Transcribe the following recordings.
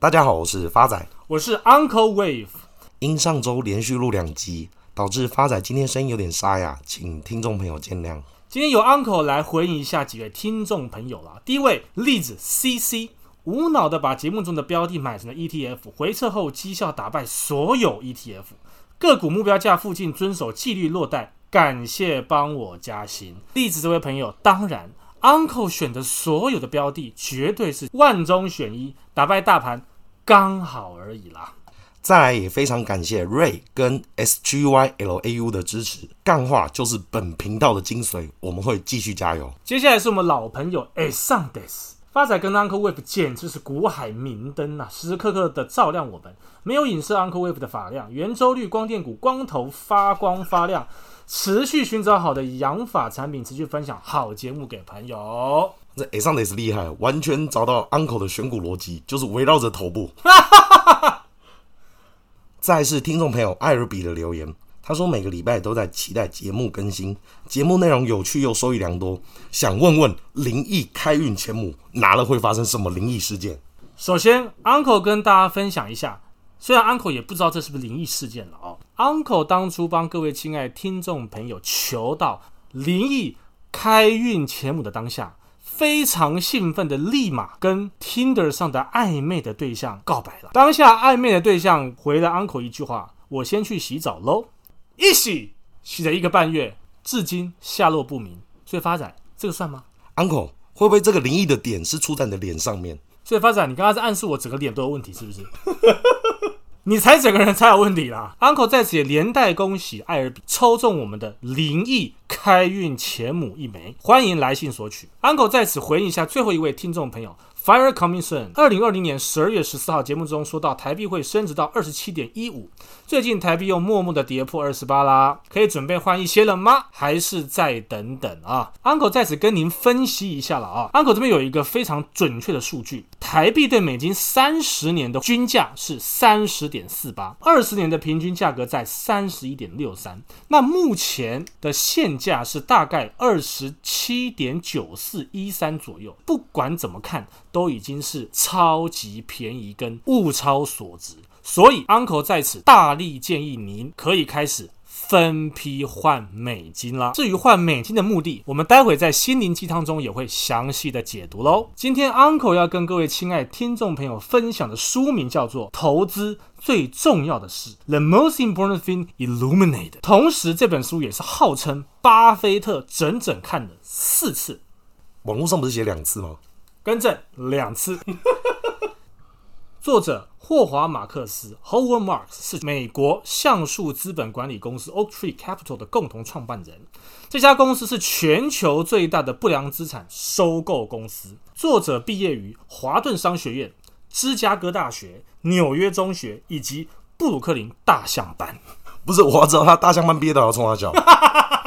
大家好，我是发仔，我是 Uncle Wave。因上周连续录两集，导致发仔今天声音有点沙哑，请听众朋友见谅。今天由 Uncle 来回应一下几位听众朋友了。第一位，例子 CC，无脑的把节目中的标的买成了 ETF，回撤后绩效打败所有 ETF，个股目标价附近遵守纪律落袋，感谢帮我加薪。例子这位朋友，当然。Uncle 选的所有的标的绝对是万中选一，打败大盘刚好而已啦。再来也非常感谢 Ray 跟 SGYLAU 的支持，干话就是本频道的精髓，我们会继续加油。接下来是我们老朋友 Assandes 发仔跟 Uncle Wave 简直是股海明灯呐、啊，时时刻刻的照亮我们。没有影射 Uncle Wave 的发量，圆周率光电股光头发光发亮。持续寻找好的养发产品，持续分享好节目给朋友。这 Assandes 是厉害，完全找到 Uncle 的选股逻辑，就是围绕着头部。再是听众朋友艾尔比的留言，他说每个礼拜都在期待节目更新，节目内容有趣又收益良多，想问问灵异开运前母拿了会发生什么灵异事件？首先，Uncle 跟大家分享一下。虽然 Uncle 也不知道这是不是灵异事件了哦，Uncle 当初帮各位亲爱听众朋友求到灵异开运前母的当下，非常兴奋的立马跟 Tinder 上的暧昧的对象告白了。当下暧昧的对象回了 Uncle 一句话：“我先去洗澡喽。”一洗洗了一个半月，至今下落不明。所以发展这个算吗？Uncle 会不会这个灵异的点是出在你的脸上面？所以发展，你刚刚在暗示我整个脸都有问题，是不是？你才整个人才有问题啦！Uncle 在此也连带恭喜艾尔比抽中我们的灵异开运钱母一枚，欢迎来信索取。Uncle 在此回应一下最后一位听众朋友。Fire Commission，二零二零年十二月十四号节目中说到，台币会升值到二十七点一五。最近台币又默默的跌破二十八啦，可以准备换一些了吗？还是再等等啊？Uncle 在此跟您分析一下了啊。Uncle 这边有一个非常准确的数据，台币对美金三十年的均价是三十点四八，二十年的平均价格在三十一点六三。那目前的现价是大概二十七点九四一三左右。不管怎么看。都已经是超级便宜跟物超所值，所以 Uncle 在此大力建议您可以开始分批换美金啦。至于换美金的目的，我们待会在心灵鸡汤中也会详细的解读喽。今天 Uncle 要跟各位亲爱听众朋友分享的书名叫做《投资最重要的事》（The Most Important Thing Illuminated）。同时，这本书也是号称巴菲特整整看了四次。网络上不是写两次吗？更正两次。作者霍华·马克思 （Howard Marks） 是美国橡树资本管理公司 （Oaktree Capital） 的共同创办人。这家公司是全球最大的不良资产收购公司。作者毕业于华顿商学院、芝加哥大学、纽约中学以及布鲁克林大象班。不是，我要知道他大象班毕业的要冲他笑。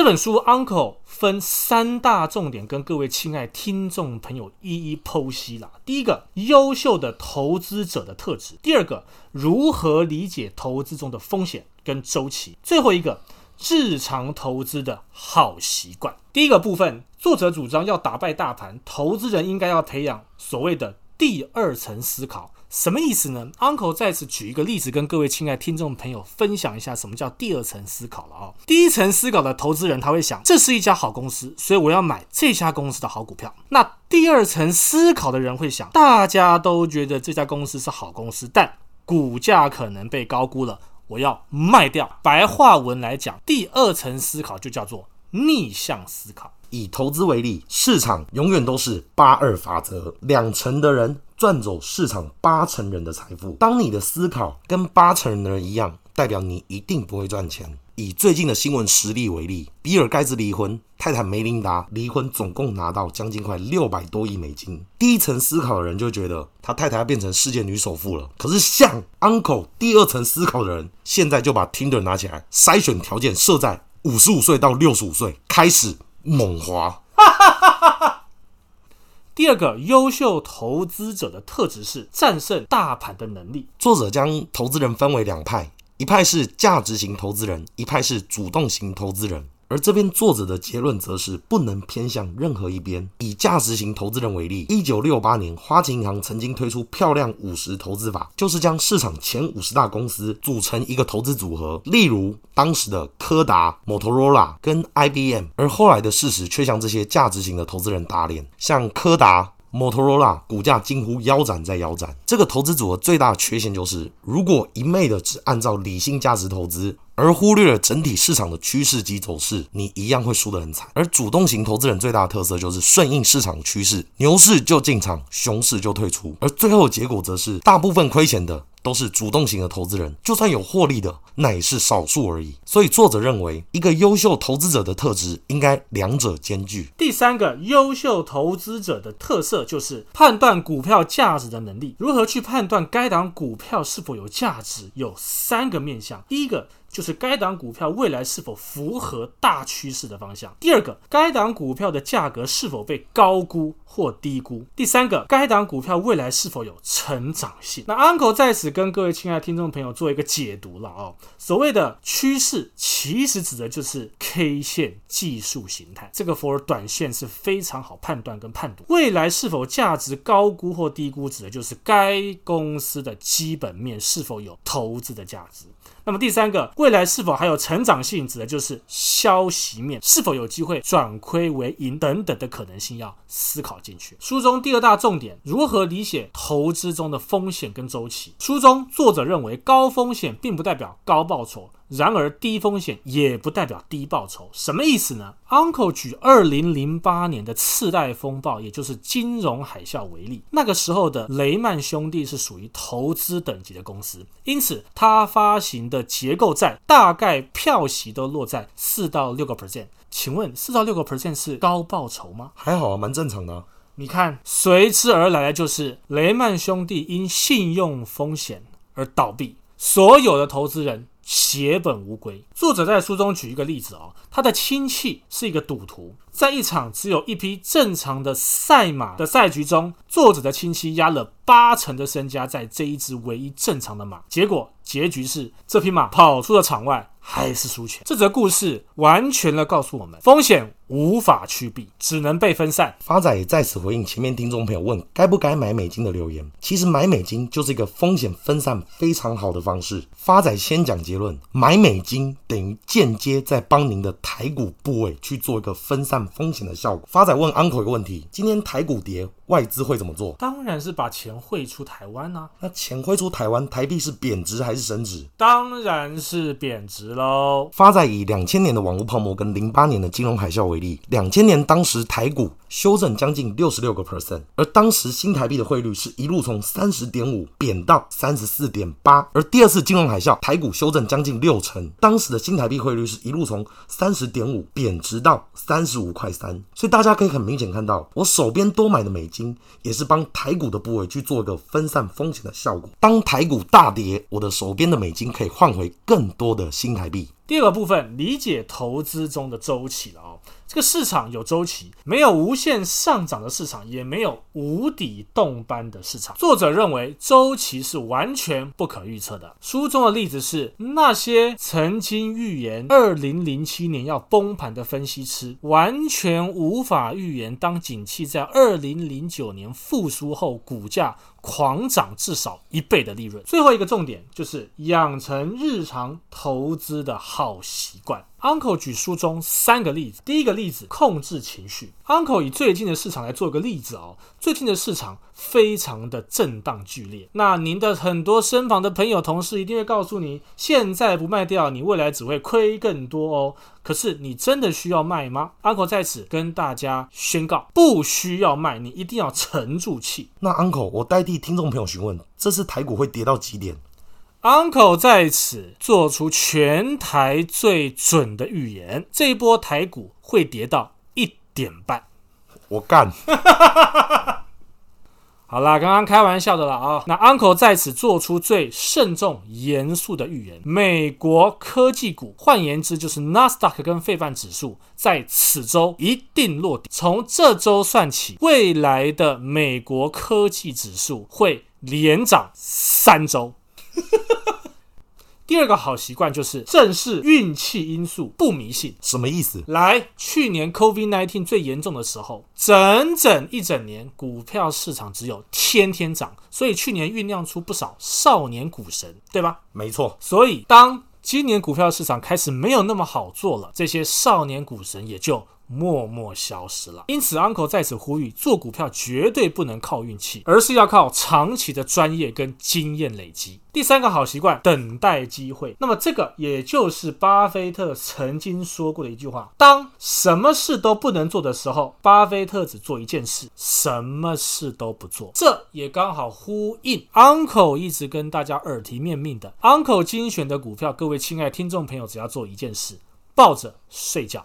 这本书 Uncle 分三大重点跟各位亲爱听众朋友一一剖析了。第一个，优秀的投资者的特质；第二个，如何理解投资中的风险跟周期；最后一个，日常投资的好习惯。第一个部分，作者主张要打败大盘，投资人应该要培养所谓的第二层思考。什么意思呢？Uncle 在此举一个例子，跟各位亲爱听众朋友分享一下什么叫第二层思考了啊、第一层思考的投资人他会想，这是一家好公司，所以我要买这家公司的好股票。那第二层思考的人会想，大家都觉得这家公司是好公司，但股价可能被高估了，我要卖掉。白话文来讲，第二层思考就叫做逆向思考。以投资为例，市场永远都是八二法则，两成的人赚走市场八成人的财富。当你的思考跟八成人的人一样，代表你一定不会赚钱。以最近的新闻实例为例，比尔盖茨离婚，太太梅琳达离婚，总共拿到将近快六百多亿美金。第一层思考的人就觉得他太太要变成世界女首富了。可是像 Uncle 第二层思考的人，现在就把 Tinder 拿起来，筛选条件设在五十五岁到六十五岁，开始。猛滑。第二个优秀投资者的特质是战胜大盘的能力。作者将投资人分为两派，一派是价值型投资人，一派是主动型投资人。而这边作者的结论则是不能偏向任何一边。以价值型投资人为例，一九六八年，花旗银行曾经推出漂亮五十投资法，就是将市场前五十大公司组成一个投资组合，例如当时的柯达、摩托罗拉跟 IBM。而后来的事实却向这些价值型的投资人打脸，像柯达。摩托罗拉股价近乎腰斩再腰斩，这个投资组合最大缺陷就是，如果一昧的只按照理性价值投资，而忽略了整体市场的趋势及走势，你一样会输得很惨。而主动型投资人最大的特色就是顺应市场趋势，牛市就进场，熊市就退出，而最后结果则是大部分亏钱的。都是主动型的投资人，就算有获利的，那也是少数而已。所以作者认为，一个优秀投资者的特质应该两者兼具。第三个优秀投资者的特色就是判断股票价值的能力。如何去判断该档股票是否有价值？有三个面向。第一个。就是该档股票未来是否符合大趋势的方向。第二个，该档股票的价格是否被高估或低估。第三个，该档股票未来是否有成长性。那 Uncle 在此跟各位亲爱的听众朋友做一个解读了哦。所谓的趋势，其实指的就是 K 线技术形态。这个 for 短线是非常好判断跟判读。未来是否价值高估或低估，指的就是该公司的基本面是否有投资的价值。那么第三个，未来是否还有成长性，指的就是消息面是否有机会转亏为盈等等的可能性，要思考进去。书中第二大重点，如何理解投资中的风险跟周期。书中作者认为，高风险并不代表高报酬。然而，低风险也不代表低报酬，什么意思呢？Uncle 举二零零八年的次贷风暴，也就是金融海啸为例。那个时候的雷曼兄弟是属于投资等级的公司，因此他发行的结构债大概票息都落在四到六个 percent。请问，四到六个 percent 是高报酬吗？还好啊，蛮正常的啊。你看，随之而来的就是雷曼兄弟因信用风险而倒闭，所有的投资人。血本无归。作者在书中举一个例子啊，他的亲戚是一个赌徒，在一场只有一匹正常的赛马的赛局中，作者的亲戚押了八成的身家在这一只唯一正常的马，结果结局是这匹马跑出了场外。还是输钱。这则故事完全的告诉我们，风险无法趋避，只能被分散。发仔也在此回应前面听众朋友问该不该买美金的留言。其实买美金就是一个风险分散非常好的方式。发仔先讲结论：买美金等于间接在帮您的台股部位去做一个分散风险的效果。发仔问 Uncle 一个问题：今天台股跌，外资会怎么做？当然是把钱汇出台湾啊。那钱汇出台湾，台币是贬值还是升值？当然是贬值喽。发仔以两千年的网络泡沫跟零八年的金融海啸为例，两千年当时台股修正将近六十六个 percent，而当时新台币的汇率是一路从三十点五贬到三十四点八，而第二次金融海啸台股修正将近六成，当时的新台币汇率是一路从三十点五贬值到三十五块三，所以大家可以很明显看到，我手边多买的美金也是帮台股的部位去做一个分散风险的效果。当台股大跌，我的手边的美金可以换回更多的新台币。第二个部分，理解投资中的周期了哦。这个市场有周期，没有无限上涨的市场，也没有无底洞般的市场。作者认为周期是完全不可预测的。书中的例子是那些曾经预言二零零七年要崩盘的分析师，完全无法预言当景气在二零零九年复苏后，股价狂涨至少一倍的利润。最后一个重点就是养成日常投资的好习惯。Uncle 举书中三个例子，第一个例子控制情绪。Uncle 以最近的市场来做一个例子哦，最近的市场非常的震荡剧烈。那您的很多身旁的朋友、同事一定会告诉你，现在不卖掉，你未来只会亏更多哦。可是你真的需要卖吗？Uncle 在此跟大家宣告，不需要卖，你一定要沉住气。那 Uncle，我代替听众朋友询问，这次台股会跌到几点？Uncle 在此做出全台最准的预言：这一波台股会跌到一点半。我干！好啦，刚刚开玩笑的了啊。那 Uncle 在此做出最慎重、严肃的预言：美国科技股，换言之就是纳斯达克跟费半指数，在此周一定落底。从这周算起，未来的美国科技指数会连涨三周。第二个好习惯就是正视运气因素，不迷信。什么意思？来，去年 COVID-19 最严重的时候，整整一整年股票市场只有天天涨，所以去年酝酿出不少少年股神，对吧？没错。所以当今年股票市场开始没有那么好做了，这些少年股神也就默默消失了。因此，Uncle 在此呼吁，做股票绝对不能靠运气，而是要靠长期的专业跟经验累积。第三个好习惯，等待机会。那么，这个也就是巴菲特曾经说过的一句话：当什么事都不能做的时候，巴菲特只做一件事，什么事都不做。这也刚好呼应 Uncle 一直跟大家耳提面命的：Uncle 精选的股票，各位亲爱的听众朋友，只要做一件事，抱着睡觉。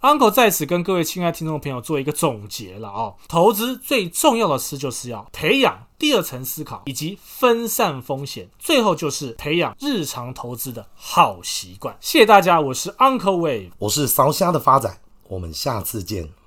Uncle 在此跟各位亲爱听众朋友做一个总结了哦，投资最重要的事就是要培养第二层思考，以及分散风险，最后就是培养日常投资的好习惯。谢谢大家，我是 Uncle Wave，我是烧虾的发展，我们下次见。